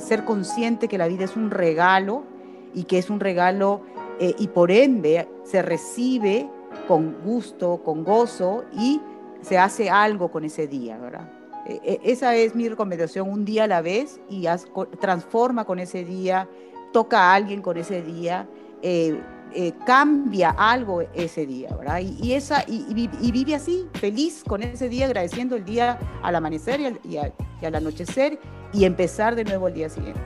ser consciente que la vida es un regalo y que es un regalo eh, y por ende se recibe con gusto, con gozo y se hace algo con ese día, ¿verdad? E, e, esa es mi recomendación, un día a la vez y transforma con ese día, toca a alguien con ese día, eh, eh, cambia algo ese día, ¿verdad? Y, esa, y, vive así, feliz con ese día, agradeciendo el día al amanecer y al, y al anochecer y empezar de nuevo el día siguiente.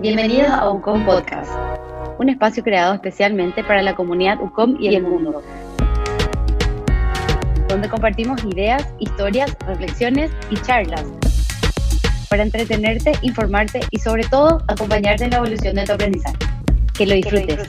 Bienvenidos a UCOM Podcast, un espacio creado especialmente para la comunidad UCOM y el mundo, donde compartimos ideas, historias, reflexiones y charlas para entretenerte, informarte y sobre todo acompañarte en la evolución de tu aprendizaje. Que lo disfrutes.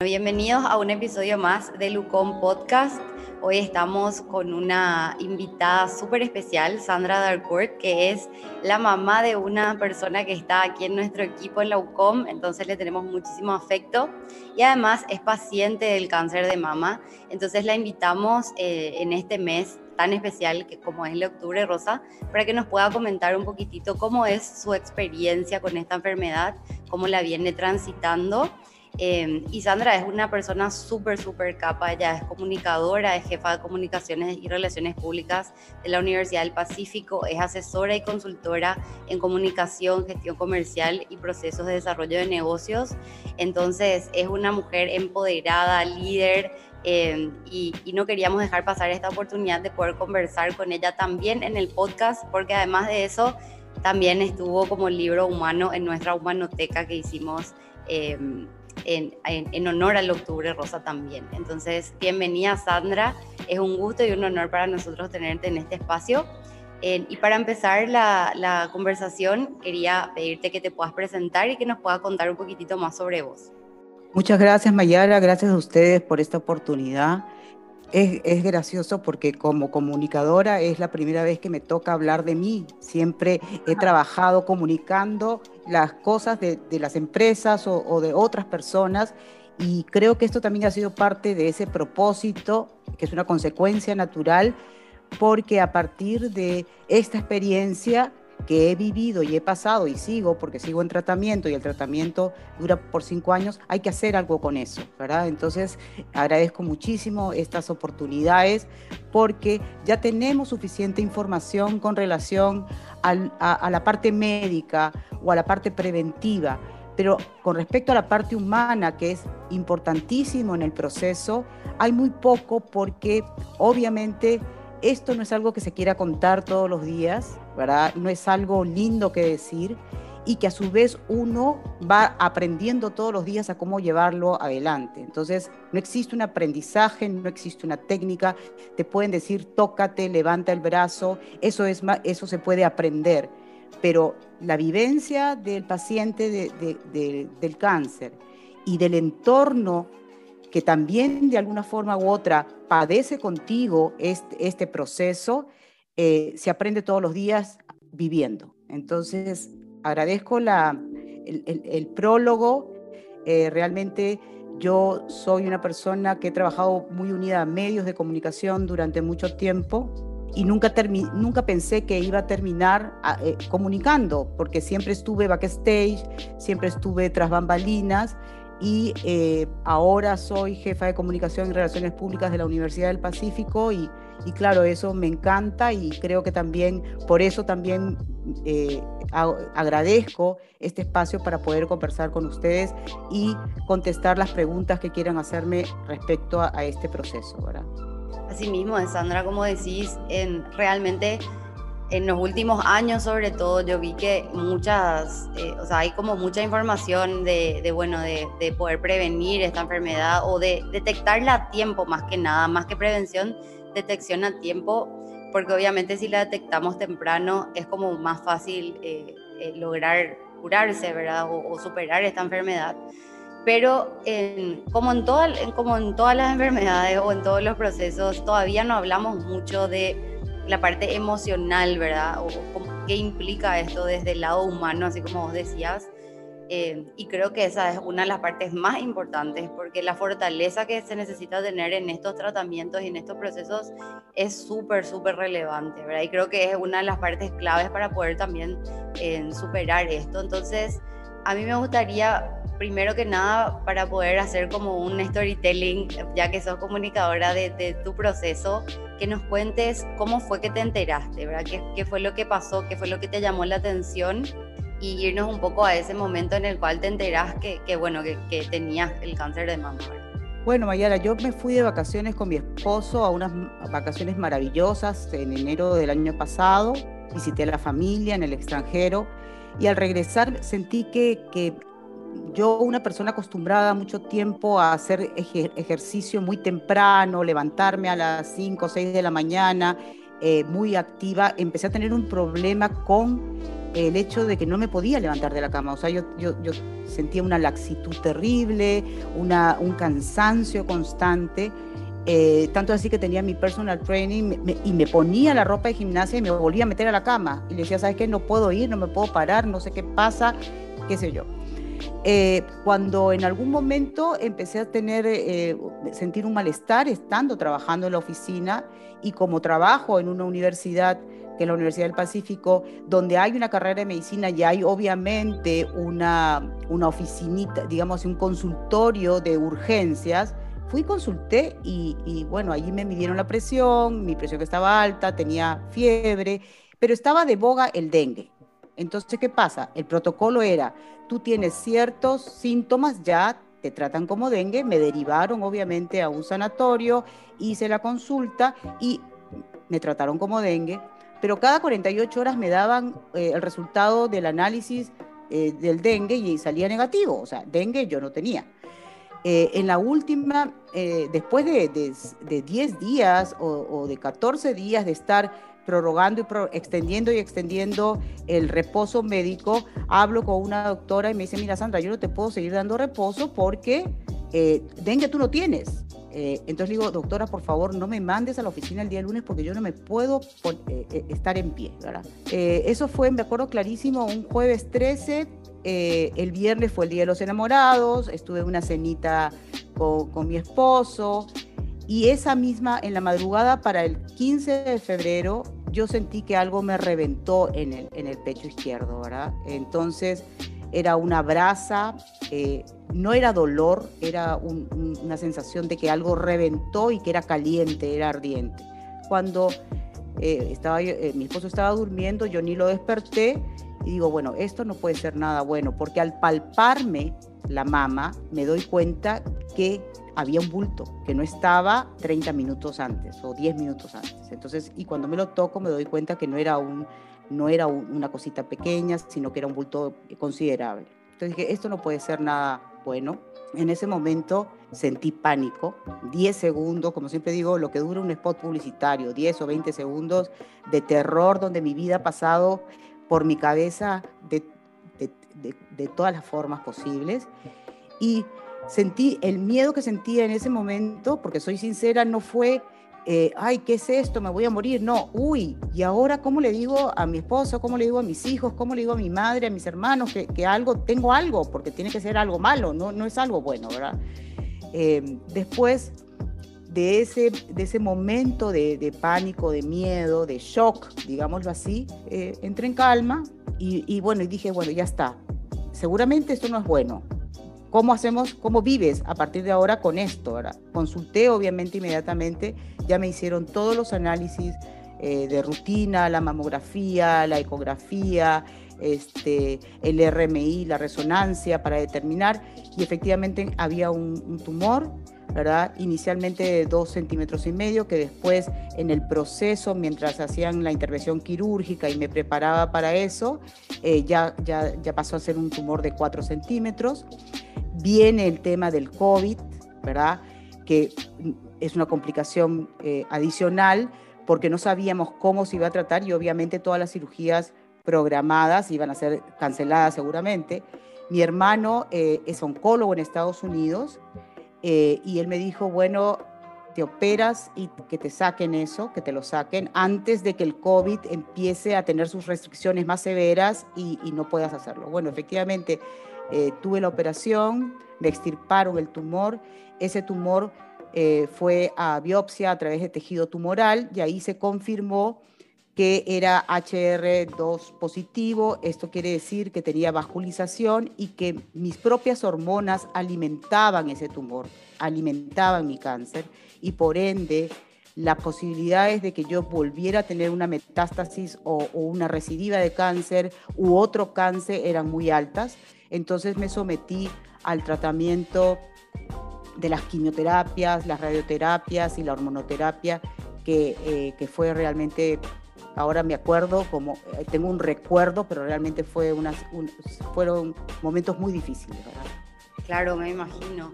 Bienvenidos a un episodio más del UCOM Podcast. Hoy estamos con una invitada súper especial, Sandra Darcourt, que es la mamá de una persona que está aquí en nuestro equipo en la UCOM, entonces le tenemos muchísimo afecto y además es paciente del cáncer de mama, entonces la invitamos eh, en este mes tan especial que como es el octubre rosa, para que nos pueda comentar un poquitito cómo es su experiencia con esta enfermedad, cómo la viene transitando. Eh, y Sandra es una persona súper, súper capa, ella es comunicadora, es jefa de comunicaciones y relaciones públicas de la Universidad del Pacífico, es asesora y consultora en comunicación, gestión comercial y procesos de desarrollo de negocios. Entonces es una mujer empoderada, líder, eh, y, no queríamos dejar pasar esta oportunidad de poder conversar con ella también en el podcast, porque además de eso, también estuvo como libro humano en nuestra humanoteca que hicimos eh, en, en, honor al Octubre Rosa también. Entonces, bienvenida Sandra, es un gusto y un honor para nosotros tenerte en este espacio. Eh, y para empezar la, la conversación, quería pedirte que te puedas presentar y que nos puedas contar un poquitito más sobre vos. Muchas gracias Mayara, gracias a ustedes por esta oportunidad. Es, gracioso porque como comunicadora es la primera vez que me toca hablar de mí. Siempre he trabajado comunicando las cosas de, las empresas o, o, de otras personas y creo que esto también ha sido parte de ese propósito, que es una consecuencia natural, porque a partir de esta experiencia que he vivido y he pasado y sigo, porque sigo en tratamiento y el tratamiento dura por cinco años, hay que hacer algo con eso, ¿verdad? Entonces agradezco muchísimo estas oportunidades porque ya tenemos suficiente información con relación a, la parte médica o a la parte preventiva, pero con respecto a la parte humana, que es importantísimo en el proceso, hay muy poco porque obviamente esto no es algo que se quiera contar todos los días, ¿verdad? No es algo lindo que decir y que a su vez uno va aprendiendo todos los días a cómo llevarlo adelante. Entonces, no existe un aprendizaje, no existe una técnica, te pueden decir tócate, levanta el brazo, eso, es, eso se puede aprender, pero la vivencia del paciente del cáncer y del entorno que también de alguna forma u otra padece contigo este, proceso, eh, se aprende todos los días viviendo. Entonces, agradezco la, el, prólogo. Eh, realmente yo soy una persona que he trabajado muy unida a medios de comunicación durante mucho tiempo y nunca, nunca pensé que iba a terminar eh, comunicando, porque siempre estuve backstage, siempre estuve tras bambalinas y eh, ahora soy jefa de comunicación y relaciones públicas de la Universidad del Pacífico y, y claro, eso me encanta y creo que también, por eso también eh, agradezco este espacio para poder conversar con ustedes y contestar las preguntas que quieran hacerme respecto a, este proceso. ¿verdad? Asimismo, Sandra, como decís, en, realmente en los últimos años sobre todo yo vi que muchas, eh, o sea, hay como mucha información de, bueno, de, poder prevenir esta enfermedad o de detectarla a tiempo más que nada, más que prevención, detección a tiempo, porque obviamente si la detectamos temprano es como más fácil eh, eh, lograr curarse, ¿verdad? O, superar esta enfermedad. Pero como, en como en todas las enfermedades o en todos los procesos, todavía no hablamos mucho de la parte emocional, ¿verdad? O, qué implica esto desde el lado humano, así como vos decías. Eh, y creo que esa es una de las partes más importantes porque la fortaleza que se necesita tener en estos tratamientos y en estos procesos es súper, súper relevante, ¿verdad? Y creo que es una de las partes claves para poder también eh, superar esto. Entonces, a mí me gustaría primero que nada, para poder hacer como un storytelling, ya que sos comunicadora de, tu proceso, que nos cuentes cómo fue que te enteraste, ¿verdad? ¿Qué, ¿Qué, fue lo que pasó? ¿Qué fue lo que te llamó la atención? Y irnos un poco a ese momento en el cual te enterás que, bueno, que, que, tenías el cáncer de mama. Bueno, Mayara, yo me fui de vacaciones con mi esposo a unas vacaciones maravillosas en enero del año pasado. Visité a la familia en el extranjero y al regresar sentí que yo, una persona acostumbrada mucho tiempo a hacer ejercicio muy temprano, levantarme a las 5 o 6 de la mañana, eh, muy activa, empecé a tener un problema con el hecho de que no me podía levantar de la cama. O sea, yo, yo, sentía una laxitud terrible, una, un cansancio constante. Eh, tanto así que tenía mi personal training y me ponía la ropa de gimnasia y me volvía a meter a la cama. Y le decía, ¿sabes qué? No puedo ir, no me puedo parar, no sé qué pasa, qué sé yo. Eh, cuando en algún momento empecé a tener, eh, sentir un malestar estando trabajando en la oficina y como trabajo en una universidad, que es la Universidad del Pacífico, donde hay una carrera de medicina y hay obviamente una, una oficinita, digamos, un consultorio de urgencias, fui, consulté y, y bueno, allí me midieron la presión, mi presión estaba alta, tenía fiebre, pero estaba de boga el dengue. Entonces, ¿qué pasa? El protocolo era, tú tienes ciertos síntomas, ya te tratan como dengue, me derivaron obviamente a un sanatorio, hice la consulta y me trataron como dengue, pero cada 48 horas me daban eh, el resultado del análisis eh, del dengue y salía negativo, o sea, dengue yo no tenía. Eh, en la última, después de, 10 días o, o de 14 días de estar prorrogando y extendiendo y extendiendo el reposo médico, hablo con una doctora y me dice, mira Sandra, yo no te puedo seguir dando reposo porque eh, dengue tú no tienes. Eh, entonces digo, doctora, por favor, no me mandes a la oficina el día lunes porque yo no me puedo eh, estar en pie. ¿verdad? eso fue, me acuerdo clarísimo, un jueves 13. el viernes fue el Día de los Enamorados, estuve en una cenita con, con mi esposo. Y esa misma, en la madrugada para el 15 de febrero, yo sentí que algo me reventó en el, en el pecho izquierdo, ¿verdad? Entonces era una brasa, eh, no era dolor, era una sensación de que algo reventó y que era caliente, era ardiente. Cuando eh, estaba, eh, mi esposo estaba durmiendo, yo ni lo desperté y digo, bueno, esto no puede ser nada bueno, porque al palparme la mama me doy cuenta que había un bulto que no estaba 30 minutos antes o 10 minutos antes. Entonces, y cuando me lo toco me doy cuenta que no era, un, no era una cosita pequeña, sino que era un bulto considerable. Entonces dije, esto no puede ser nada bueno. En ese momento sentí pánico, 10 segundos, como siempre digo, lo que dura un spot publicitario, 10 o 20 segundos de terror donde mi vida ha pasado por mi cabeza de, de, de, de todas las formas posibles. Y sentí el miedo que sentía en ese momento, porque soy sincera, no fue, eh, ay, ¿qué es esto? Me voy a morir. No, uy, y ahora, ¿cómo le digo a mi esposo? ¿Cómo le digo a mis hijos? ¿Cómo le digo a mi madre, a mis hermanos que, que algo, tengo algo? Porque tiene que ser algo malo, no, no es algo bueno, ¿verdad? Eh, después de ese, de ese momento de, de, pánico, de miedo, de shock, digámoslo así, eh, entré en calma y, y bueno, y dije, bueno, ya está. Seguramente esto no es bueno, ¿Cómo hacemos, cómo vives a partir de ahora con esto? Ahora, consulté obviamente inmediatamente, ya me hicieron todos los análisis eh, de rutina, la mamografía, la ecografía, este, el RMI, la resonancia para determinar y efectivamente había un tumor ¿verdad? Inicialmente de dos centímetros y medio, que después en el proceso, mientras hacían la intervención quirúrgica y me preparaba para eso, eh, ya, ya, ya pasó a ser un tumor de cuatro centímetros. Viene el tema del COVID, ¿verdad? Que es una complicación eh, adicional porque no sabíamos cómo se iba a tratar y obviamente todas las cirugías programadas iban a ser canceladas seguramente. Mi hermano eh, es oncólogo en Estados Unidos eh, y él me dijo, bueno, te operas y que te saquen eso, que te lo saquen antes de que el COVID empiece a tener sus restricciones más severas y, no puedas hacerlo. Bueno, efectivamente, eh, tuve la operación, me extirparon el tumor, ese tumor eh, fue a biopsia a través de tejido tumoral y ahí se confirmó que era HR2 positivo, esto quiere decir que tenía vasculización y que mis propias hormonas alimentaban ese tumor, alimentaban mi cáncer y por ende las posibilidades de que yo volviera a tener una metástasis o, o una recidiva de cáncer u otro cáncer eran muy altas. Entonces me sometí al tratamiento de las quimioterapias, las radioterapias y la hormonoterapia, que, eh, que fue realmente, ahora me acuerdo, como eh, tengo un recuerdo, pero realmente fue unas, fueron momentos muy difíciles. ¿verdad? Claro, me imagino.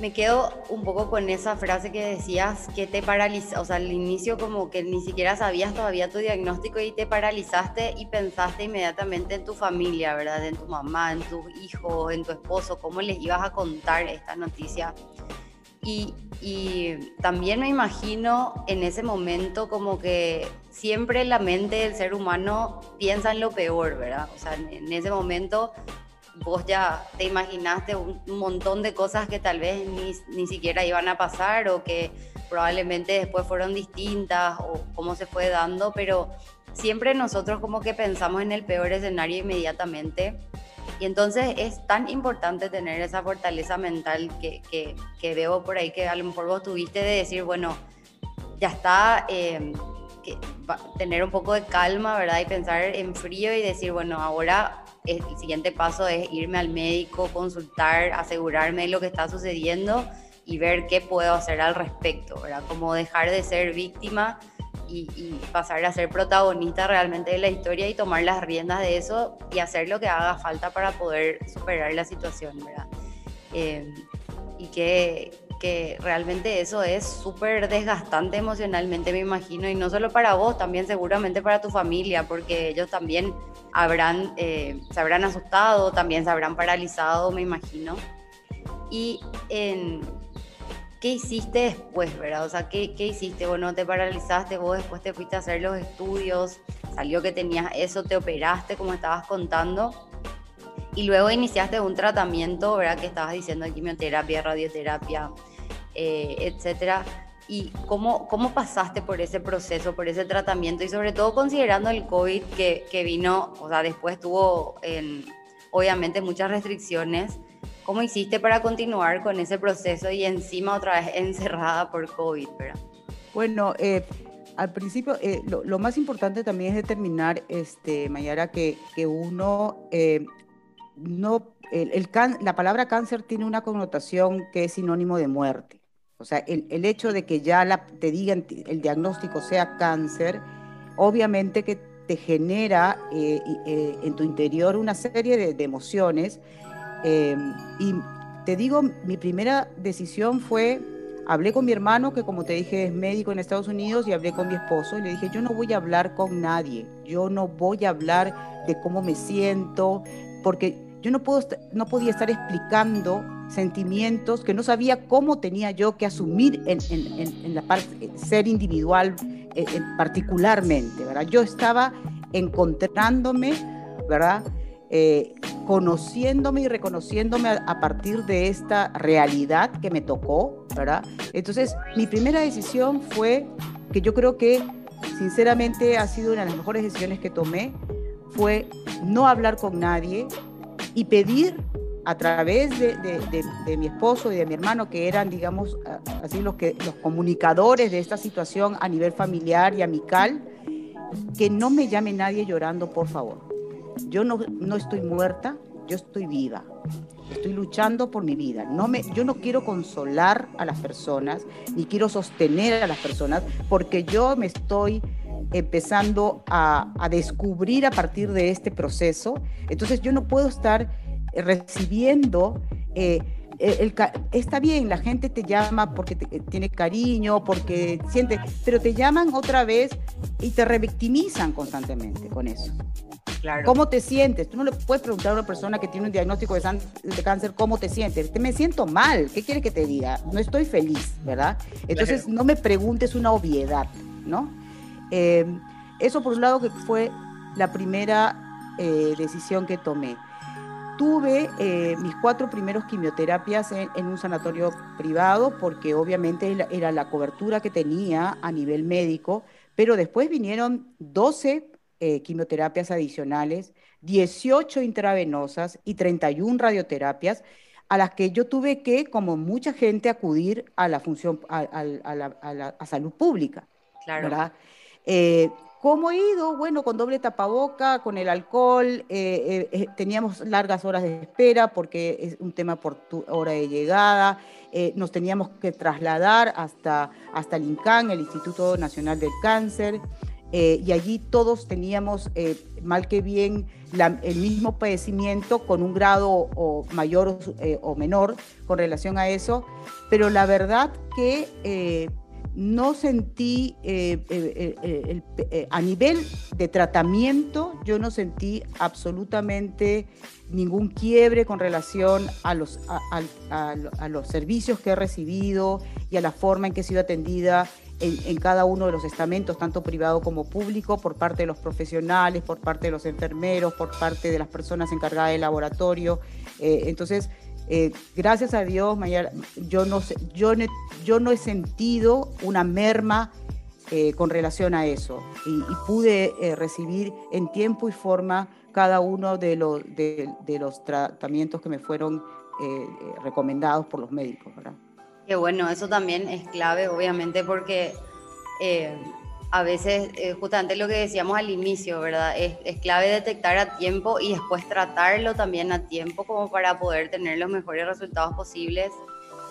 Me quedo un poco con esa frase que decías que te paralizó, o sea, al inicio como que ni siquiera sabías todavía tu diagnóstico y te paralizaste y pensaste inmediatamente en tu familia, ¿verdad? En tu mamá, en tus hijos, en tu esposo, cómo les ibas a contar esta noticia. Y, también me imagino en ese momento como que siempre la mente del ser humano piensa en lo peor, ¿verdad? O sea, en ese momento vos ya te imaginaste un, montón de cosas que tal vez ni, ni, siquiera iban a pasar o que probablemente después fueron distintas o cómo se fue dando, pero siempre nosotros como que pensamos en el peor escenario inmediatamente. Y entonces es tan importante tener esa fortaleza mental que, que, que veo por ahí que a lo vos tuviste de decir, bueno, ya está, eh, que, tener un poco de calma, ¿verdad? Y pensar en frío y decir, bueno, ahora el siguiente paso es irme al médico, consultar, asegurarme lo que está sucediendo y ver qué puedo hacer al respecto, ¿verdad? Como dejar de ser víctima y, pasar a ser protagonista realmente de la historia y tomar las riendas de eso y hacer lo que haga falta para poder superar la situación, ¿verdad? Eh, y que, que realmente eso es súper desgastante emocionalmente, me imagino, y no solo para vos, también seguramente para tu familia, porque ellos también habrán, eh, se habrán asustado, también se habrán paralizado, me imagino. Y en, ¿qué hiciste después, verdad? O sea, ¿qué, ¿qué hiciste? Bueno, te paralizaste, vos después te fuiste a hacer los estudios, salió que tenías eso, te operaste, como estabas contando, y luego iniciaste un tratamiento, ¿verdad? Que estabas diciendo quimioterapia, radioterapia, eh, etcétera y cómo, cómo pasaste por ese proceso, por ese tratamiento y sobre todo considerando el COVID que, que vino, o sea, después tuvo en, obviamente muchas restricciones. ¿Cómo hiciste para continuar con ese proceso y encima otra vez encerrada por COVID? ¿verdad? Bueno, eh, al principio eh, lo, lo, más importante también es determinar, este, Mayara, que, que uno eh, no, el, el can, la palabra cáncer tiene una connotación que es sinónimo de muerte. O sea, el, el hecho de que ya la, te digan el diagnóstico sea cáncer, obviamente que te genera eh, eh, en tu interior una serie de, de emociones. Eh, y te digo, mi primera decisión fue, hablé con mi hermano, que como te dije es médico en Estados Unidos, y hablé con mi esposo, y le dije, yo no voy a hablar con nadie, yo no voy a hablar de cómo me siento, porque yo no, puedo, no podía estar explicando sentimientos que no sabía cómo tenía yo que asumir en, la parte, ser individual eh, particularmente, ¿verdad? Yo estaba encontrándome, ¿verdad? Eh, conociéndome y reconociéndome a, partir de esta realidad que me tocó, ¿verdad? Entonces, mi primera decisión fue, que yo creo que sinceramente ha sido una de las mejores decisiones que tomé, fue no hablar con nadie, y pedir a través de, de, de, de, mi esposo y de mi hermano, que eran, digamos, así los, que, los comunicadores de esta situación a nivel familiar y amical, que no me llame nadie llorando, por favor. Yo no, no estoy muerta, yo estoy viva. Estoy luchando por mi vida. No me, yo no quiero consolar a las personas, ni quiero sostener a las personas, porque yo me estoy empezando a, a, descubrir a partir de este proceso. Entonces yo no puedo estar recibiendo... Eh, el, está bien, la gente te llama porque te, tiene cariño, porque siente, pero te llaman otra vez y te revictimizan constantemente con eso. Claro. ¿Cómo te sientes? Tú no le puedes preguntar a una persona que tiene un diagnóstico de, de cáncer cómo te sientes. Te, me siento mal. ¿Qué quiere que te diga? No estoy feliz, ¿verdad? Entonces claro. no me preguntes una obviedad, ¿no? Eh, eso por un lado que fue la primera eh, decisión que tomé. Tuve eh, mis cuatro primeros quimioterapias en, un sanatorio privado porque obviamente era la cobertura que tenía a nivel médico, pero después vinieron 12 eh, quimioterapias adicionales, 18 intravenosas y 31 radioterapias a las que yo tuve que, como mucha gente, acudir a la función, a, la, salud pública. Claro. ¿verdad? Eh, ¿Cómo he ido? Bueno, con doble tapaboca, con el alcohol, eh, eh, teníamos largas horas de espera porque es un tema por hora de llegada, nos teníamos que trasladar hasta, hasta el INCAN, el Instituto Nacional del Cáncer, y allí todos teníamos, mal que bien, el mismo padecimiento con un grado o mayor o menor con relación a eso, pero la verdad que no sentí, eh, eh, eh, a nivel de tratamiento, yo no sentí absolutamente ningún quiebre con relación a los, a, los servicios que he recibido y a la forma en que he sido atendida en, cada uno de los estamentos, tanto privado como público, por parte de los profesionales, por parte de los enfermeros, por parte de las personas encargadas del laboratorio. entonces, eh, gracias a Dios, yo no, yo, yo no he sentido una merma eh, con relación a eso y, pude eh, recibir en tiempo y forma cada uno de los, de, los tratamientos que me fueron recomendados por los médicos. ¿verdad? Bueno, eso también es clave, obviamente, porque a veces, eh, justamente lo que decíamos al inicio, ¿verdad? Es, es, clave detectar a tiempo y después tratarlo también a tiempo como para poder tener los mejores resultados posibles.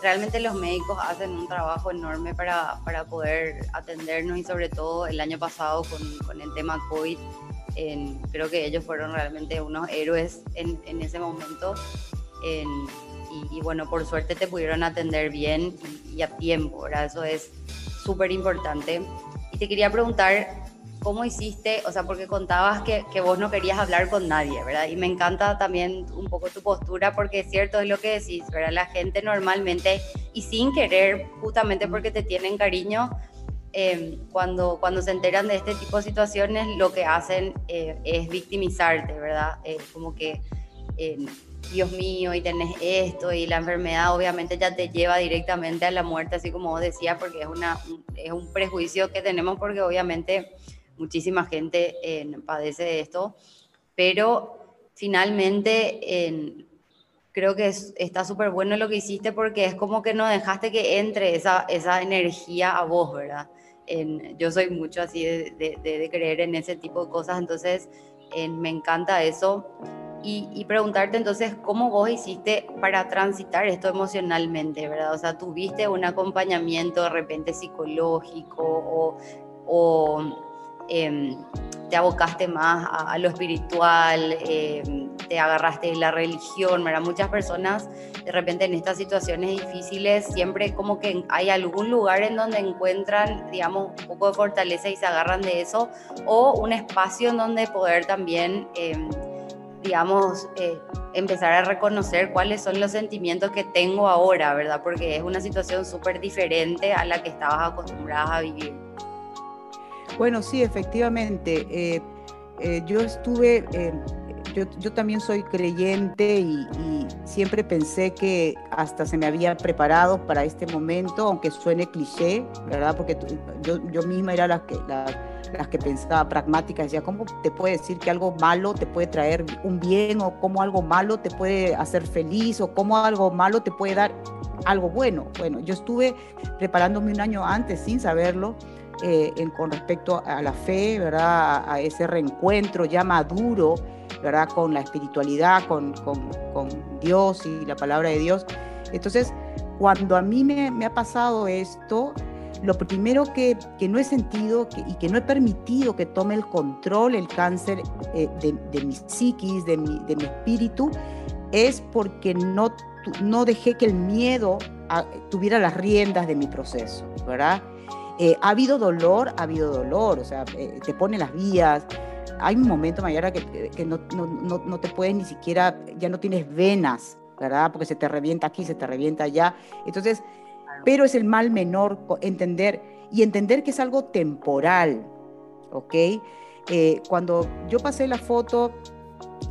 Realmente los médicos hacen un trabajo enorme para, para poder atendernos y sobre todo el año pasado con, con el tema COVID, en, creo que ellos fueron realmente unos héroes en, en ese momento. En, y, y, bueno, por suerte te pudieron atender bien y, y a tiempo, ¿verdad? Eso es súper importante. Y te quería preguntar, ¿cómo hiciste? O sea, porque contabas que, que, vos no querías hablar con nadie, ¿verdad? Y me encanta también un poco tu postura, porque es cierto, es lo que decís, ¿verdad? La gente normalmente, y sin querer, justamente porque te tienen cariño, eh, cuando, cuando se enteran de este tipo de situaciones, lo que hacen eh, es victimizarte, ¿verdad? Eh, como que Dios mío, y tenés esto, y la enfermedad obviamente ya te lleva directamente a la muerte, así como vos decías, porque es, una, es un prejuicio que tenemos, porque obviamente muchísima gente padece de esto, pero finalmente creo que está súper bueno lo que hiciste porque es como que no dejaste que entre esa, esa energía a vos, ¿verdad? yo soy mucho así de, creer en ese tipo de cosas, entonces me encanta eso y, preguntarte entonces cómo vos hiciste para transitar esto emocionalmente, ¿verdad? O sea, ¿tuviste un acompañamiento de repente psicológico o, o em, te abocaste más a, lo espiritual, em, te agarraste de la religión, ¿verdad? Muchas personas de repente en estas situaciones difíciles siempre como que hay algún lugar en donde encuentran, digamos, un poco de fortaleza y se agarran de eso o un espacio en donde poder también... Em, digamos, eh, empezar a reconocer cuáles son los sentimientos que tengo ahora, ¿verdad? Porque es una situación súper diferente a la que estabas acostumbrada a vivir. Bueno, sí, efectivamente. Eh, eh, yo estuve, yo, yo, también soy creyente y, siempre pensé que hasta se me había preparado para este momento, aunque suene cliché, ¿verdad? Porque yo, yo misma era la que... La, las que pensaba pragmática, decía, ¿cómo te puede decir que algo malo te puede traer un bien o cómo algo malo te puede hacer feliz o cómo algo malo te puede dar algo bueno? Bueno, yo estuve preparándome un año antes sin saberlo. Eh, en, con respecto a la fe, ¿verdad? A, ese reencuentro ya maduro, ¿verdad? Con la espiritualidad, con, con, con, Dios y la palabra de Dios. Entonces, cuando a mí me, me ha pasado esto, lo primero que, no he sentido y que no he permitido que tome el control el cáncer eh, de, mi psiquis, de mi, de mi espíritu, es porque no, no dejé que el miedo ah, tuviera las riendas de mi proceso, ¿verdad? Eh, ha habido dolor, ha habido dolor, o sea, eh, te pone las vías. Hay un momento, Mayara, que, que no, no, no, te puedes ni siquiera, ya no tienes venas, ¿verdad? Porque se te revienta aquí, se te revienta allá. Entonces, pero es el mal menor entender y entender que es algo temporal, ¿ok? Eh, cuando yo pasé la foto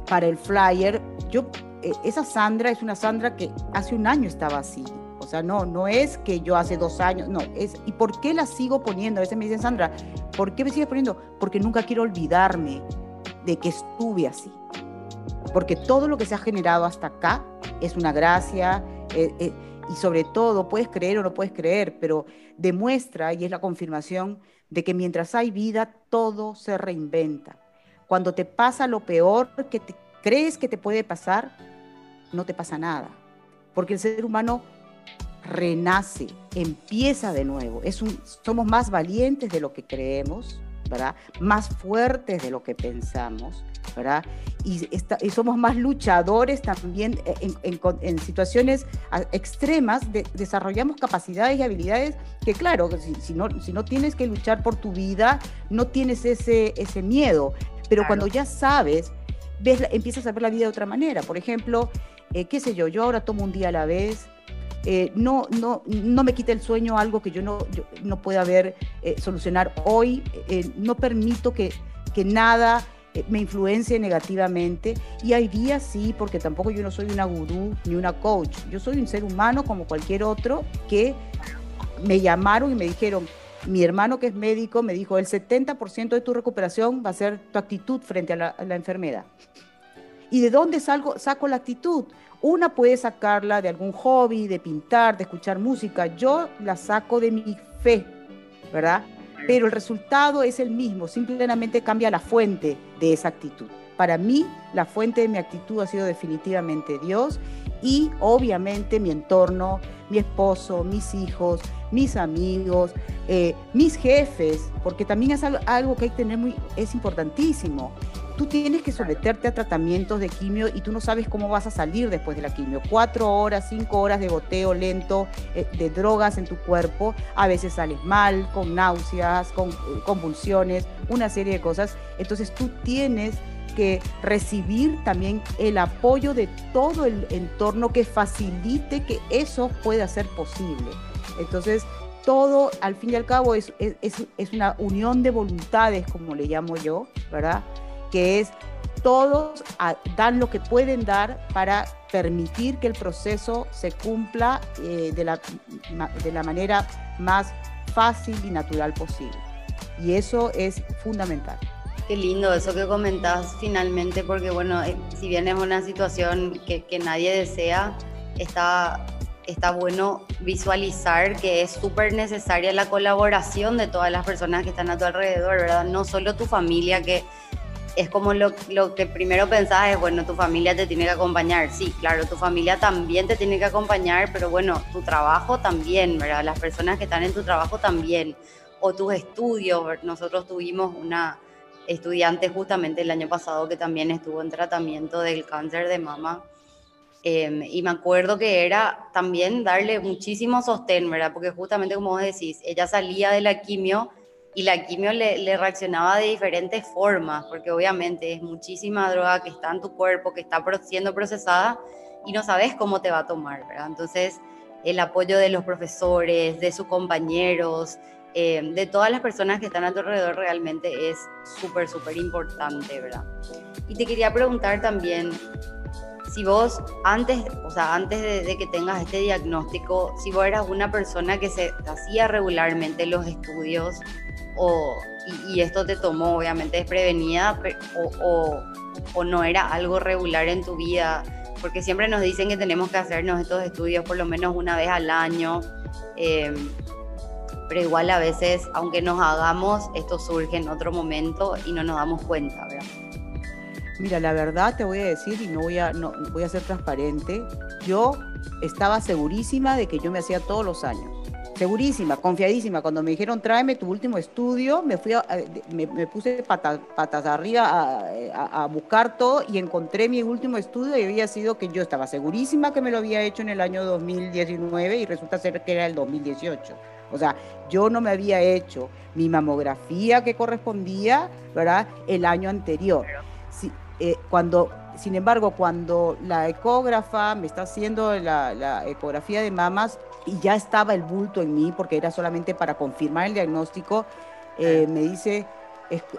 para el flyer, yo eh, esa Sandra es una Sandra que hace un año estaba así. O sea, no, no es que yo hace dos años, no, es, ¿y por qué la sigo poniendo? A veces me dicen, Sandra, ¿por qué me sigues poniendo? Porque nunca quiero olvidarme de que estuve así. Porque todo lo que se ha generado hasta acá es una gracia, eh, eh, y sobre todo, puedes creer o no puedes creer, pero demuestra y es la confirmación de que mientras hay vida, todo se reinventa. Cuando te pasa lo peor que te, crees que te puede pasar, no te pasa nada. Porque el ser humano renace, empieza de nuevo. Es un, somos más valientes de lo que creemos, ¿verdad? Más fuertes de lo que pensamos, ¿verdad? Y, somos más luchadores también en, situaciones extremas, desarrollamos capacidades y habilidades que, claro, si, no, si no tienes que luchar por tu vida, no tienes ese, ese miedo. Pero cuando ya sabes, ves, empiezas a ver la vida de otra manera. Por ejemplo, eh, qué sé yo, yo ahora tomo un día a la vez, eh, no, no, no me quita el sueño algo que yo no, no pueda ver, eh, solucionar hoy, eh, no permito que, que nada me influencie negativamente y hay días sí, porque tampoco yo no soy una gurú ni una coach, yo soy un ser humano como cualquier otro que me llamaron y me dijeron, mi hermano que es médico me dijo, el 70% de tu recuperación va a ser tu actitud frente a la enfermedad. ¿Y de dónde salgo, saco la actitud? Una puede sacarla de algún hobby, de pintar, de escuchar música. Yo la saco de mi fe, ¿verdad? Pero el resultado es el mismo, simplemente cambia la fuente de esa actitud. Para mí, la fuente de mi actitud ha sido definitivamente Dios y obviamente mi entorno, mi esposo, mis hijos, mis amigos, eh, mis jefes, porque también es algo, que hay que tener muy, es importantísimo tú tienes que someterte a tratamientos de quimio y tú no sabes cómo vas a salir después de la quimio. Cuatro horas, cinco horas de goteo lento eh, de drogas en tu cuerpo, a veces sales mal, con náuseas, con eh, convulsiones, una serie de cosas. Entonces tú tienes que recibir también el apoyo de todo el entorno que facilite que eso pueda ser posible. Entonces, todo, al fin y al cabo, es, es, es una unión de voluntades, como le llamo yo, ¿verdad? Que es todos dan lo que pueden dar para permitir que el proceso se cumpla eh, de, la, de la manera más fácil y natural posible. Y eso es fundamental. Qué lindo eso que comentás finalmente, porque bueno, eh, si bien es una situación que, que nadie desea, está, está bueno visualizar que es súper necesaria la colaboración de todas las personas que están a tu alrededor, ¿verdad? No solo tu familia que es como lo, lo, que primero pensás es, bueno, tu familia te tiene que acompañar. Sí, claro, tu familia también te tiene que acompañar, pero bueno, tu trabajo también, ¿verdad? Las personas que están en tu trabajo también. O tus estudios. Nosotros tuvimos una estudiante justamente el año pasado que también estuvo en tratamiento del cáncer de mama. Em, y me acuerdo que era también darle muchísimo sostén, ¿verdad? Porque justamente como vos decís, ella salía de la quimio y la quimio le, reaccionaba de diferentes formas, porque obviamente es muchísima droga que está en tu cuerpo, que está siendo procesada y no sabes cómo te va a tomar, ¿verdad? Entonces, el apoyo de los profesores, de sus compañeros, eh, de todas las personas que están a tu alrededor realmente es súper, súper importante, ¿verdad? Y te quería preguntar también, si vos antes, o sea, antes de, de, que tengas este diagnóstico, si vos eras una persona que se hacía regularmente los estudios o, y, esto te tomó obviamente desprevenida o, o, no era algo regular en tu vida, porque siempre nos dicen que tenemos que hacernos estos estudios por lo menos una vez al año, em, pero igual a veces, aunque nos hagamos, esto surge en otro momento y no nos damos cuenta, ¿verdad? Mira, la verdad te voy a decir y no voy a, no, voy a ser transparente, yo estaba segurísima de que yo me hacía todos los años segurísima, confiadísima. Cuando me dijeron, tráeme tu último estudio, me, fui me, puse patas, arriba a, buscar todo y encontré mi último estudio y había sido que yo estaba segurísima que me lo había hecho en el año 2019 y resulta ser que era el 2018. O sea, yo no me había hecho mi mamografía que correspondía, ¿verdad? El año anterior. Eh, cuando, sin embargo, cuando la ecógrafa me está haciendo la, la ecografía de mamas, y ya estaba el bulto en mí porque era solamente para confirmar el diagnóstico, eh, me dice,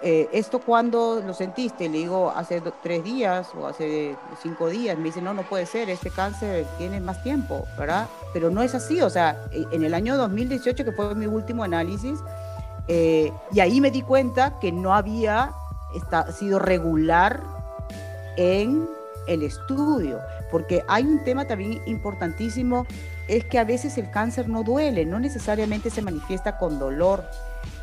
eh, ¿esto cuándo lo sentiste? Le digo, hace tres días o hace cinco días. Me dice, no, no puede ser, este cáncer tiene más tiempo, ¿verdad? Pero no es así, o sea, en el año 2018, que fue mi último análisis, eh, y ahí me di cuenta que no había sido regular en el estudio, porque hay un tema también importantísimo, es que a veces el cáncer no duele, no necesariamente se manifiesta con dolor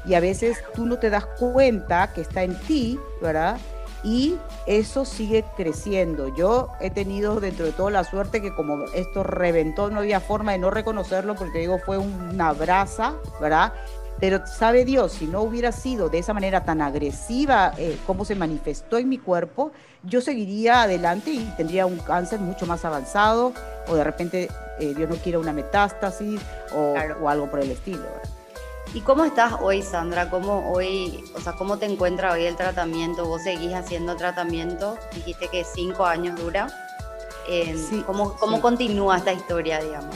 y a veces tú no te das cuenta que está en ti, ¿verdad? Y eso sigue creciendo. Yo he tenido dentro de todo la suerte que como esto reventó, no había forma de no reconocerlo porque digo, fue una brasa, ¿verdad? Pero sabe Dios, si no hubiera sido de esa manera tan agresiva eh, como se manifestó en mi cuerpo, yo seguiría adelante y tendría un cáncer mucho más avanzado o de repente eh, Dios no quiere una metástasis o, o algo por el estilo. ¿Y cómo estás hoy, Sandra? ¿Cómo hoy, o sea, cómo te encuentra hoy el tratamiento? ¿Vos seguís haciendo tratamiento? Dijiste que cinco años dura. ¿Cómo, cómo continúa esta historia, digamos?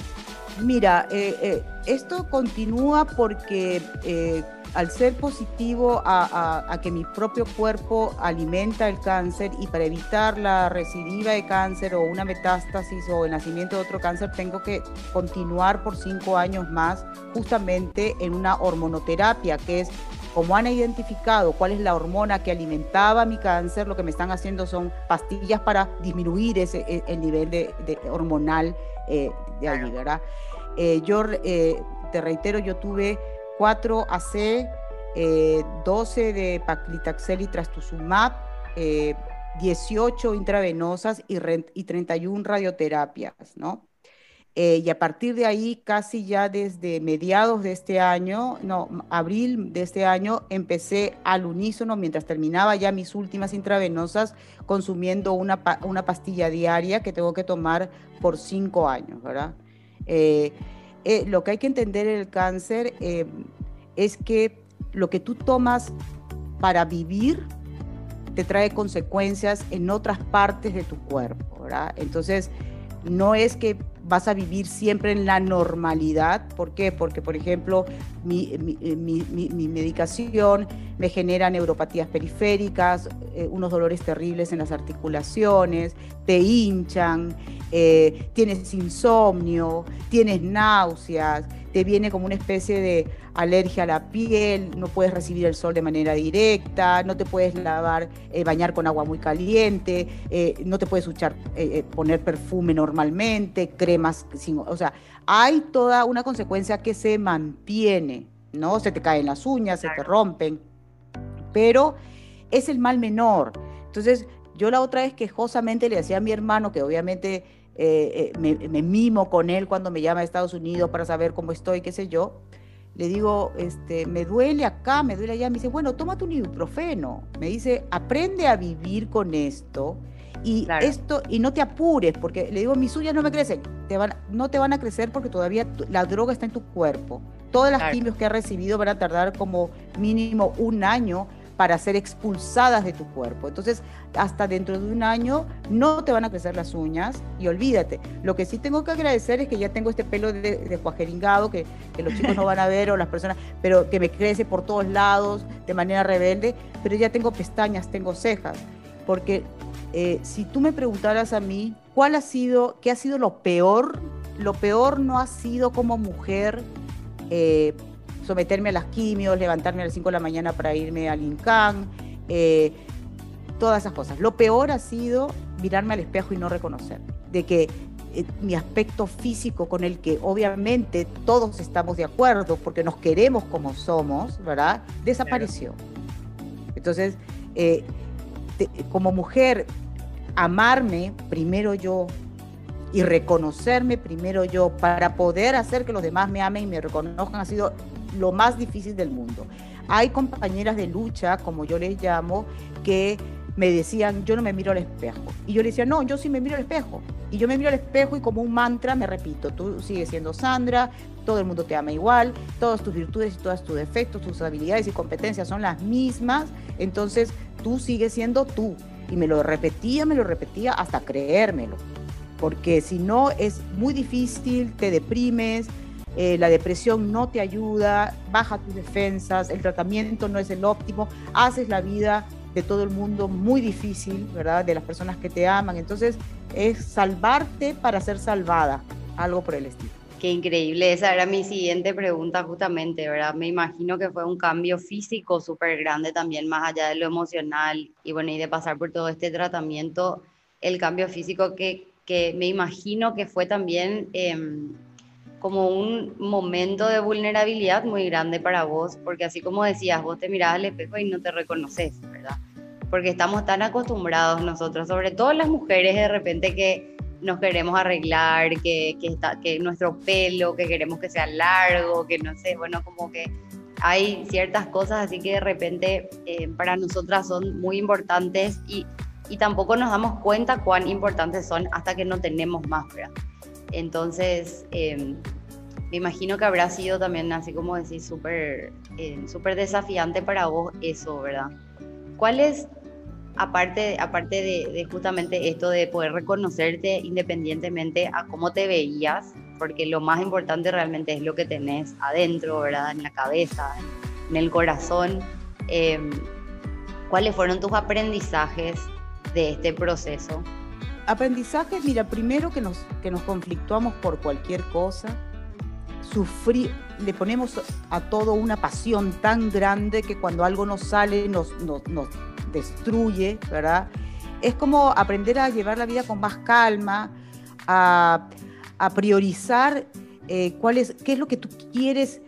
Mira, eh, eh, esto continúa porque eh, al ser positivo a, que mi propio cuerpo alimenta el cáncer y para evitar la recidiva de cáncer o una metástasis o el nacimiento de otro cáncer, tengo que continuar por cinco años más justamente en una hormonoterapia, que es como han identificado cuál es la hormona que alimentaba mi cáncer, lo que me están haciendo son pastillas para disminuir ese, e, el nivel de, hormonal de allí, ¿verdad? Eh, yo eh, te reitero, yo tuve 4 AC, 12 de paclitaxel y trastuzumab, 18 eh, intravenosas y, y 31 radioterapias, ¿no? Eh, y a partir de ahí, casi ya desde mediados de este año, no, abril de este año, empecé al unísono, mientras terminaba ya mis últimas intravenosas, consumiendo una, una pastilla diaria que tengo que tomar por cinco años, ¿verdad? Eh, eh, lo que hay que entender en el cáncer eh, es que lo que tú tomas para vivir te trae consecuencias en otras partes de tu cuerpo, ¿verdad? Entonces, no es que vas a vivir siempre en la normalidad. ¿Por qué? Porque, por ejemplo, mi, eh, medicación me genera neuropatías periféricas, unos dolores terribles en las articulaciones, te hinchan, eh, tienes insomnio, tienes náuseas, te viene como una especie de alergia a la piel, no puedes recibir el sol de manera directa, no te puedes lavar, eh, bañar con agua muy caliente, eh, no te puedes poner perfume normalmente, cremas, sin, o sea, hay toda una consecuencia que se mantiene, ¿no? Se te caen las uñas, se te rompen, pero es el mal menor. Entonces, yo la otra vez quejosamente le decía a mi hermano, que obviamente eh, eh, me, mimo con él cuando me llama a Estados Unidos para saber cómo estoy, qué sé yo. Le digo, este, me duele acá, me duele allá. Me dice, bueno, toma tu ibuprofeno. Me dice, aprende a vivir con esto y esto y no te apures porque le digo mis uñas no me crecen te van, no te van a crecer porque todavía la droga está en tu cuerpo todas las quimios que has recibido van a tardar como mínimo un año para ser expulsadas de tu cuerpo. Entonces, hasta dentro de un año no te van a crecer las uñas y olvídate. Lo que sí tengo que agradecer es que ya tengo este pelo de, de cuajeringado que, los chicos no van a ver o las personas, pero que me crece por todos lados de manera rebelde, pero ya tengo pestañas, tengo cejas. Porque eh, si tú me preguntaras a mí, ¿cuál ha sido, qué ha sido lo peor? Lo peor no ha sido como mujer eh, someterme a las quimios, levantarme a las 5 de la mañana para irme al INCAN, eh, todas esas cosas. Lo peor ha sido mirarme al espejo y no reconocer, de que eh, mi aspecto físico con el que obviamente todos estamos de acuerdo porque nos queremos como somos, ¿verdad? Desapareció. Entonces, eh, como mujer, amarme primero yo y reconocerme primero yo para poder hacer que los demás me amen y me reconozcan ha sido lo más difícil del mundo. Hay compañeras de lucha, como yo les llamo, que me decían, yo no me miro al espejo. Y yo le decía, no, yo sí me miro al espejo. Y yo me miro al espejo y como un mantra me repito, tú sigues siendo Sandra, todo el mundo te ama igual, todas tus virtudes y todos tus defectos, tus habilidades y competencias son las mismas, entonces tú sigues siendo tú. Y me lo repetía, me lo repetía hasta creérmelo. Porque si no es muy difícil, te deprimes, eh, la depresión no te ayuda, baja tus defensas, el tratamiento no es el óptimo, haces la vida de todo el mundo muy difícil, ¿verdad? De las personas que te aman. Entonces, es salvarte para ser salvada, algo por el estilo. Qué increíble, esa era mi siguiente pregunta justamente, ¿verdad? Me imagino que fue un cambio físico súper grande también, más allá de lo emocional y bueno, y de pasar por todo este tratamiento, el cambio físico que, que me imagino que fue también em, como un momento de vulnerabilidad muy grande para vos, porque así como decías, vos te mirás al espejo y no te reconoces, ¿verdad? Porque estamos tan acostumbrados nosotros, sobre todo las mujeres de repente que nos queremos arreglar, que, que, está, que nuestro pelo, que queremos que sea largo, que no sé, bueno, como que hay ciertas cosas así que de repente eh, para nosotras son muy importantes y, y tampoco nos damos cuenta cuán importantes son hasta que no tenemos más, ¿verdad? Entonces, em, me imagino que habrá sido también, así como decís, súper eh, súper desafiante para vos eso, ¿verdad? ¿Cuál es, aparte, aparte de, justamente esto de poder reconocerte independientemente a cómo te veías, porque lo más importante realmente es lo que tenés adentro, ¿verdad? En la cabeza, en, el corazón. Em, ¿Cuáles fueron tus aprendizajes de este proceso? Aprendizajes, mira, primero que nos, que nos conflictuamos por cualquier cosa, sufrir, le ponemos a todo una pasión tan grande que cuando algo nos sale nos, nos, destruye, ¿verdad? Es como aprender a llevar la vida con más calma, a, priorizar eh, es, qué es lo que tú quieres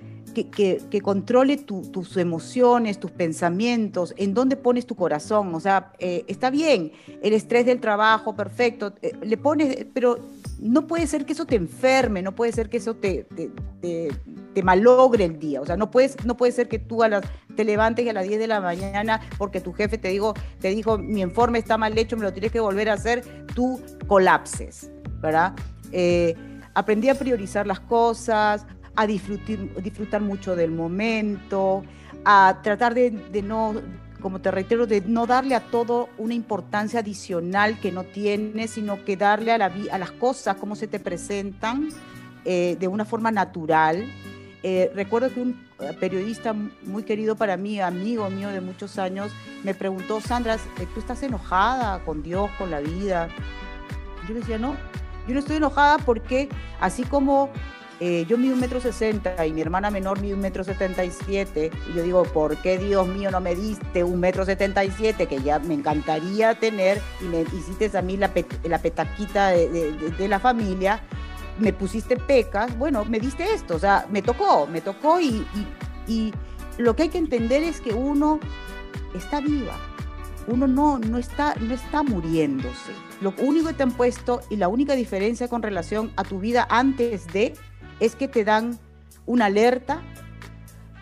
que, controle tus emociones, tus pensamientos, en dónde pones tu corazón. O sea, eh, está bien, el estrés del trabajo, perfecto, eh, le pones, pero no puede ser que eso te enferme, no puede ser que eso te, malogre el día. O sea, no, puedes, no puede ser que tú te levantes a las 10 de la mañana porque tu jefe te dijo, te dijo, mi informe está mal hecho, me lo tienes que volver a hacer, tú colapses, ¿verdad? Eh, aprendí a priorizar las cosas, a disfrutar, disfrutar mucho del momento, a tratar de, no, como te reitero, de no darle a todo una importancia adicional que no tiene, sino que darle a, la, a las cosas como se te presentan eh, de una forma natural. Eh, recuerdo que un eh, periodista muy querido para mí, amigo mío de muchos años, me preguntó, Sandra, ¿tú estás enojada con Dios, con la vida? Yo le decía, no, yo no estoy enojada porque así como eh, yo mido un metro sesenta y mi hermana menor mide un metro setenta y siete. Y yo digo, ¿por qué Dios mío no me diste un metro setenta y siete que ya me encantaría tener y me hiciste a mí la, la petaquita de, la familia? Me pusiste pecas, bueno, me diste esto, o sea, me tocó, me tocó y, y, lo que hay que entender es que uno está viva, uno no, no, está, no está muriéndose. Lo único que te han puesto y la única diferencia con relación a tu vida antes de es que te dan una alerta,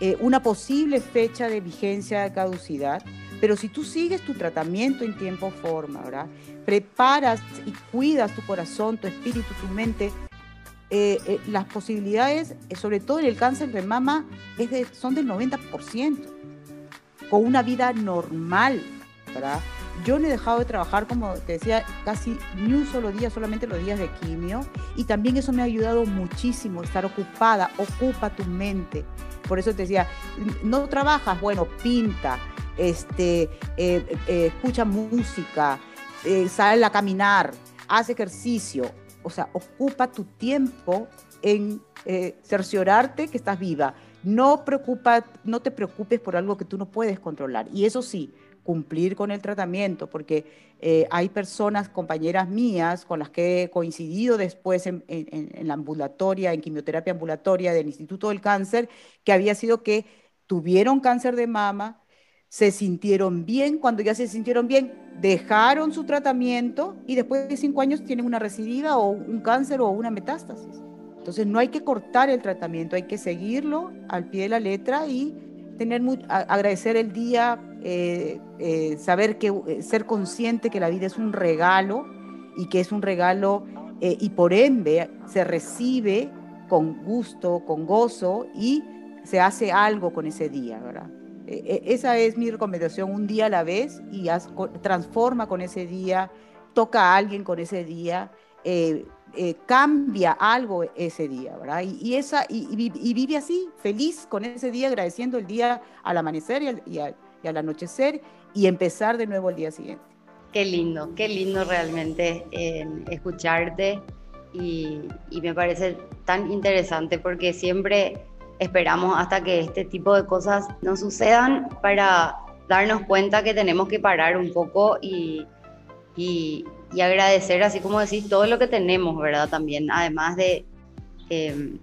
eh, una posible fecha de vigencia de caducidad, pero si tú sigues tu tratamiento en tiempo forma, ¿verdad? Preparas y cuidas tu corazón, tu espíritu, tu mente, eh, eh, las posibilidades, sobre todo en el cáncer de mama, es son del 90%, con una vida normal, ¿verdad? Yo no he dejado de trabajar, como te decía, casi ni un solo día, solamente los días de quimio. Y también eso me ha ayudado muchísimo, estar ocupada, ocupa tu mente. Por eso te decía, no trabajas, bueno, pinta, este, eh, eh, escucha música, eh, sale a caminar, haz ejercicio. O sea, ocupa tu tiempo en cerciorarte que estás viva. No, preocupa, no te preocupes por algo que tú no puedes controlar. Y eso sí, cumplir con el tratamiento, porque eh, hay personas, compañeras mías, con las que he coincidido después en, la ambulatoria, en quimioterapia ambulatoria del Instituto del Cáncer, que había sido que tuvieron cáncer de mama, se sintieron bien, cuando ya se sintieron bien, dejaron su tratamiento y después de cinco años tienen una recidiva o un cáncer o una metástasis. Entonces no hay que cortar el tratamiento, hay que seguirlo al pie de la letra y tener agradecer el día, eh, eh, saber que eh, ser consciente que la vida es un regalo y que es un regalo y por ende se recibe con gusto, con gozo y se hace algo con ese día, ¿verdad? esa es mi recomendación, un día a la vez y transforma con ese día, toca a alguien con ese día cambia algo ese día, ¿verdad? Y, esa, y, vive así, feliz con ese día, agradeciendo el día al amanecer y al, anochecer y empezar de nuevo el día siguiente. Qué lindo, qué lindo realmente escucharte y, y, me parece tan interesante porque siempre esperamos hasta que este tipo de cosas no sucedan para darnos cuenta que tenemos que parar un poco y, y, agradecer, así como decís, todo lo que tenemos, ¿verdad? También, además de, eh,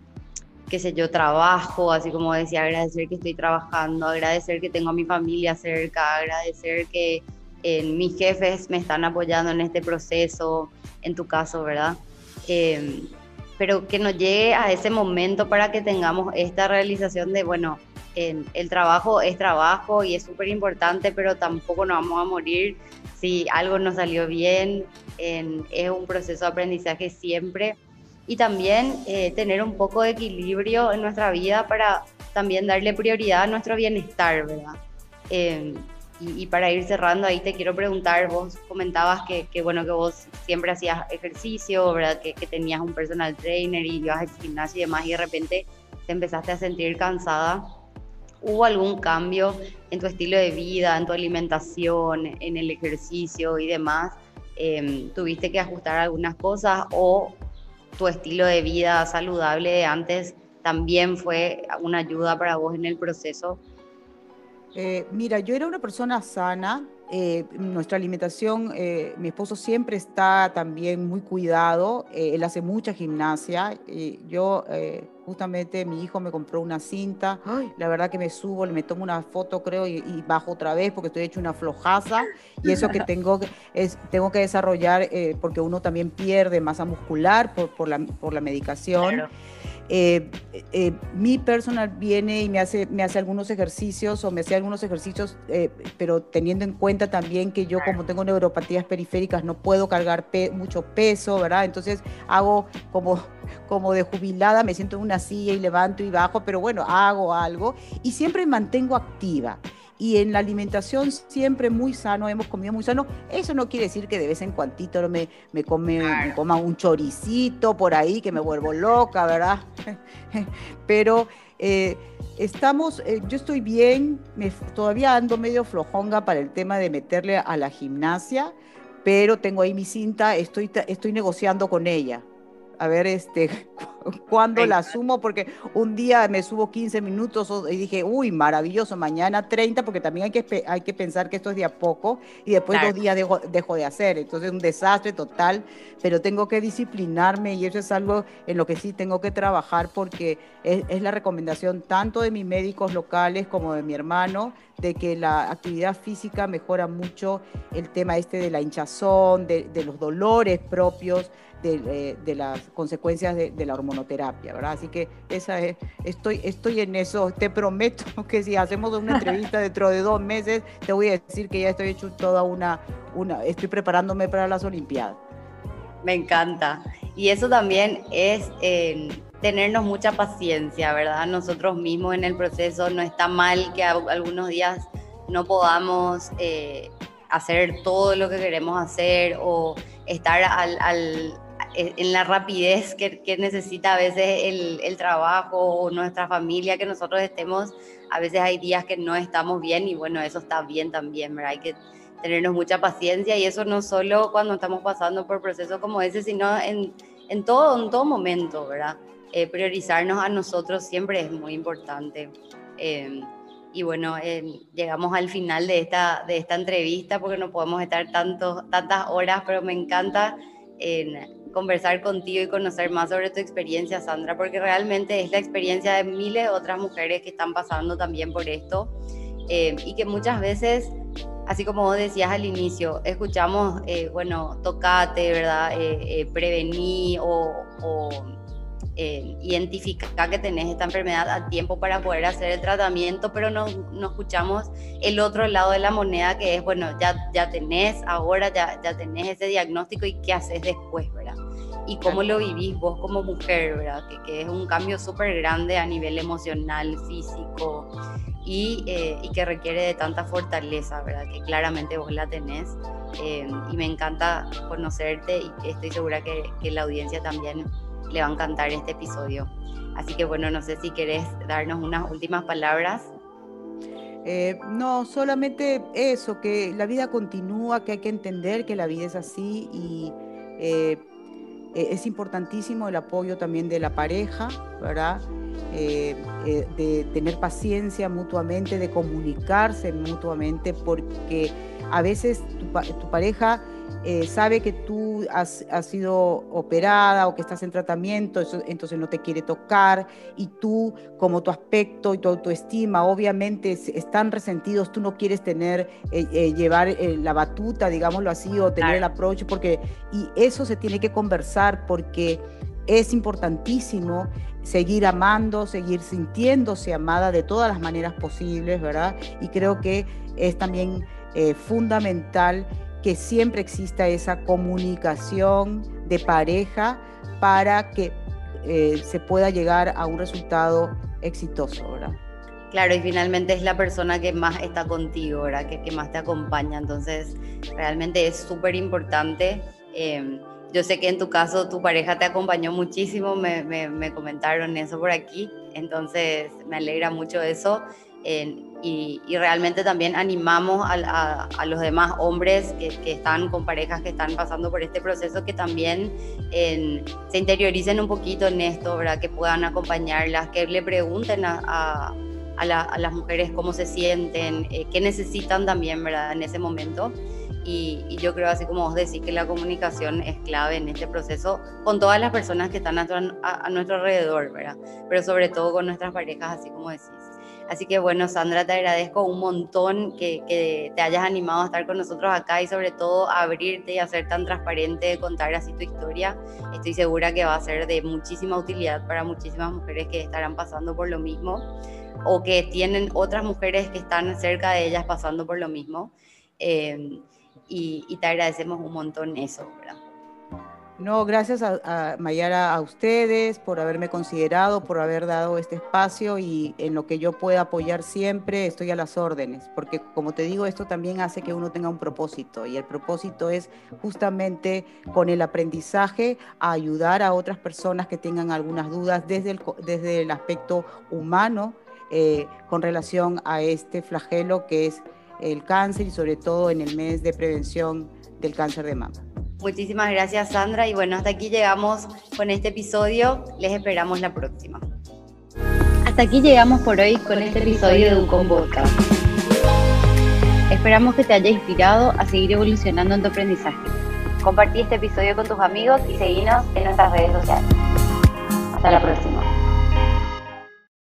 qué sé yo, trabajo, así como decía, agradecer que estoy trabajando, agradecer que tengo a mi familia cerca, agradecer que eh, mis jefes me están apoyando en este proceso, en tu caso, ¿verdad? Eh, pero que nos llegue a ese momento para que tengamos esta realización de, bueno, el trabajo es trabajo y es súper importante, pero tampoco nos vamos a morir si algo no salió bien. es un proceso de aprendizaje siempre. Y también eh, tener un poco de equilibrio en nuestra vida para también darle prioridad a nuestro bienestar, ¿verdad? Em, y, para ir cerrando ahí te quiero preguntar, vos comentabas que, que bueno, que vos siempre hacías ejercicio, ¿verdad? Que, que, tenías un personal trainer y ibas al gimnasio y demás y de repente te empezaste a sentir cansada. ¿Hubo algún cambio en tu estilo de vida, en tu alimentación, en el ejercicio y demás? Em, ¿Tuviste que ajustar algunas cosas o tu estilo de vida saludable de antes también fue una ayuda para vos en el proceso? Eh, mira, yo era una persona sana, eh, nuestra alimentación, eh, mi esposo siempre está también muy cuidado, él hace mucha gimnasia, yo justamente mi hijo me compró una cinta, la verdad que me subo, me tomo una foto creo y, bajo otra vez porque estoy hecho una flojaza. Y eso que tengo, es, tengo que desarrollar porque uno también pierde masa muscular por, por, la, por la medicación. Eh, eh, mi personal viene y me hace, me hace algunos ejercicios o me hace algunos ejercicios, eh, pero teniendo en cuenta también que yo como tengo neuropatías periféricas no puedo cargar mucho peso, ¿verdad? Entonces hago como, como de jubilada, me siento en una silla y levanto y bajo, pero bueno, hago algo y siempre mantengo activa y en la alimentación siempre muy sano, hemos comido muy sano. Eso no quiere decir que de vez en cuando me, me, come, coma un choricito por ahí, que me vuelvo loca, ¿verdad? Pero eh, estamos, eh, yo estoy bien, me, todavía ando medio flojonga para el tema de meterle a la gimnasia, pero tengo ahí mi cinta, estoy, estoy negociando con ella a ver este, cuándo la sumo, porque un día me subo 15 minutos y dije, uy, maravilloso, mañana 30, porque también hay que, hay que pensar que esto es de a poco y después dos días dejo, dejo, de hacer. Entonces es un desastre total, pero tengo que disciplinarme y eso es algo en lo que sí tengo que trabajar porque es, es la recomendación tanto de mis médicos locales como de mi hermano, de que la actividad física mejora mucho el tema este de la hinchazón, de, de los dolores propios de, de las consecuencias de, de, la hormonoterapia, ¿verdad? Así que esa es, estoy, estoy en eso. Te prometo que si hacemos una entrevista dentro de dos meses, te voy a decir que ya estoy hecho toda una, una estoy preparándome para las Olimpiadas. Me encanta. Y eso también es eh, tenernos mucha paciencia, ¿verdad? Nosotros mismos en el proceso no está mal que algunos días no podamos eh, hacer todo lo que queremos hacer o estar al, eh, en la rapidez que, necesita a veces el, trabajo o nuestra familia, que nosotros estemos, a veces hay días que no estamos bien y bueno, eso está bien también, ¿verdad? Hay que tenernos mucha paciencia y eso no solo cuando estamos pasando por procesos como ese, sino en, en, todo, en todo momento, ¿verdad? Eh, priorizarnos a nosotros siempre es muy importante. Em, y bueno, em, llegamos al final de esta, de esta entrevista porque no podemos estar tanto, tantas horas, pero me encanta en conversar contigo y conocer más sobre tu experiencia, Sandra, porque realmente es la experiencia de miles de otras mujeres que están pasando también por esto eh, y que muchas veces, así como vos decías al inicio, escuchamos, eh, bueno, tocate, ¿verdad? Eh, prevení o, o identificar que tenés esta enfermedad a tiempo para poder hacer el tratamiento, pero no, no, escuchamos el otro lado de la moneda que es, bueno, ya, ya tenés ahora, ya, ya tenés ese diagnóstico y qué haces después, ¿verdad? Y cómo lo vivís vos como mujer, ¿verdad? Que, que es un cambio súper grande a nivel emocional, físico y, eh, y, que requiere de tanta fortaleza, ¿verdad? Que claramente vos la tenés. eh, y me encanta conocerte y estoy segura que, que la audiencia también le va a encantar este episodio. Así que bueno, no sé si querés darnos unas últimas palabras. Eh, no, solamente eso, que la vida continúa, que hay que entender que la vida es así y eh, e-, es importantísimo el apoyo también de la pareja, ¿verdad? Eh, de tener paciencia mutuamente, de comunicarse mutuamente, porque a veces tu pareja eh, sabe que tú has, sido operada o que estás en tratamiento, entonces no te quiere tocar y tú, como tu aspecto y tu autoestima, obviamente están resentidos, tú no quieres tener, eh, eh, llevar la batuta, digámoslo así, o tener el approach, porque, y eso se tiene que conversar porque es importantísimo seguir amando, seguir sintiéndose amada de todas las maneras posibles, ¿verdad? Y creo que es también fundamental que siempre exista esa comunicación de pareja para que eh, se pueda llegar a un resultado exitoso, ¿verdad? Claro, y finalmente es la persona que más está contigo, ¿verdad? Que, que más te acompaña. Entonces, realmente es súper importante. Em, yo sé que en tu caso tu pareja te acompañó muchísimo, me, me, me comentaron eso por aquí. Entonces, me alegra mucho eso y, realmente también animamos a, los demás hombres que, están con parejas que están pasando por este proceso que también se interioricen un poquito en esto, ¿verdad? que puedan acompañarlas, que le pregunten a, las mujeres cómo se sienten, eh, qué necesitan también ¿verdad? en ese momento. Y, yo creo, así como vos decís, que la comunicación es clave en este proceso con todas las personas que están a, a nuestro alrededor, ¿verdad? Pero sobre todo con nuestras parejas, así como decís. Así que bueno, Sandra, te agradezco un montón que, te hayas animado a estar con nosotros acá y sobre todo abrirte y hacer tan transparente, contar así tu historia. Estoy segura que va a ser de muchísima utilidad para muchísimas mujeres que estarán pasando por lo mismo o que tienen otras mujeres que están cerca de ellas pasando por lo mismo. Eh, y, y, te agradecemos un montón eso, ¿verdad? No, gracias a, Mayara, a ustedes por haberme considerado, por haber dado este espacio y en lo que yo pueda apoyar siempre estoy a las órdenes, porque como te digo, esto también hace que uno tenga un propósito y el propósito es justamente con el aprendizaje ayudar a otras personas que tengan algunas dudas desde el, desde el aspecto humano eh, con relación a este flagelo que es el cáncer y sobre todo en el mes de prevención del cáncer de mama. Muchísimas gracias Sandra y bueno, hasta aquí llegamos con este episodio. Les esperamos la próxima. Hasta aquí llegamos por hoy con este episodio de Ucon Podcast. Esperamos que te haya inspirado a seguir evolucionando en tu aprendizaje. Compartí este episodio con tus amigos y seguinos en nuestras redes sociales. Hasta la próxima.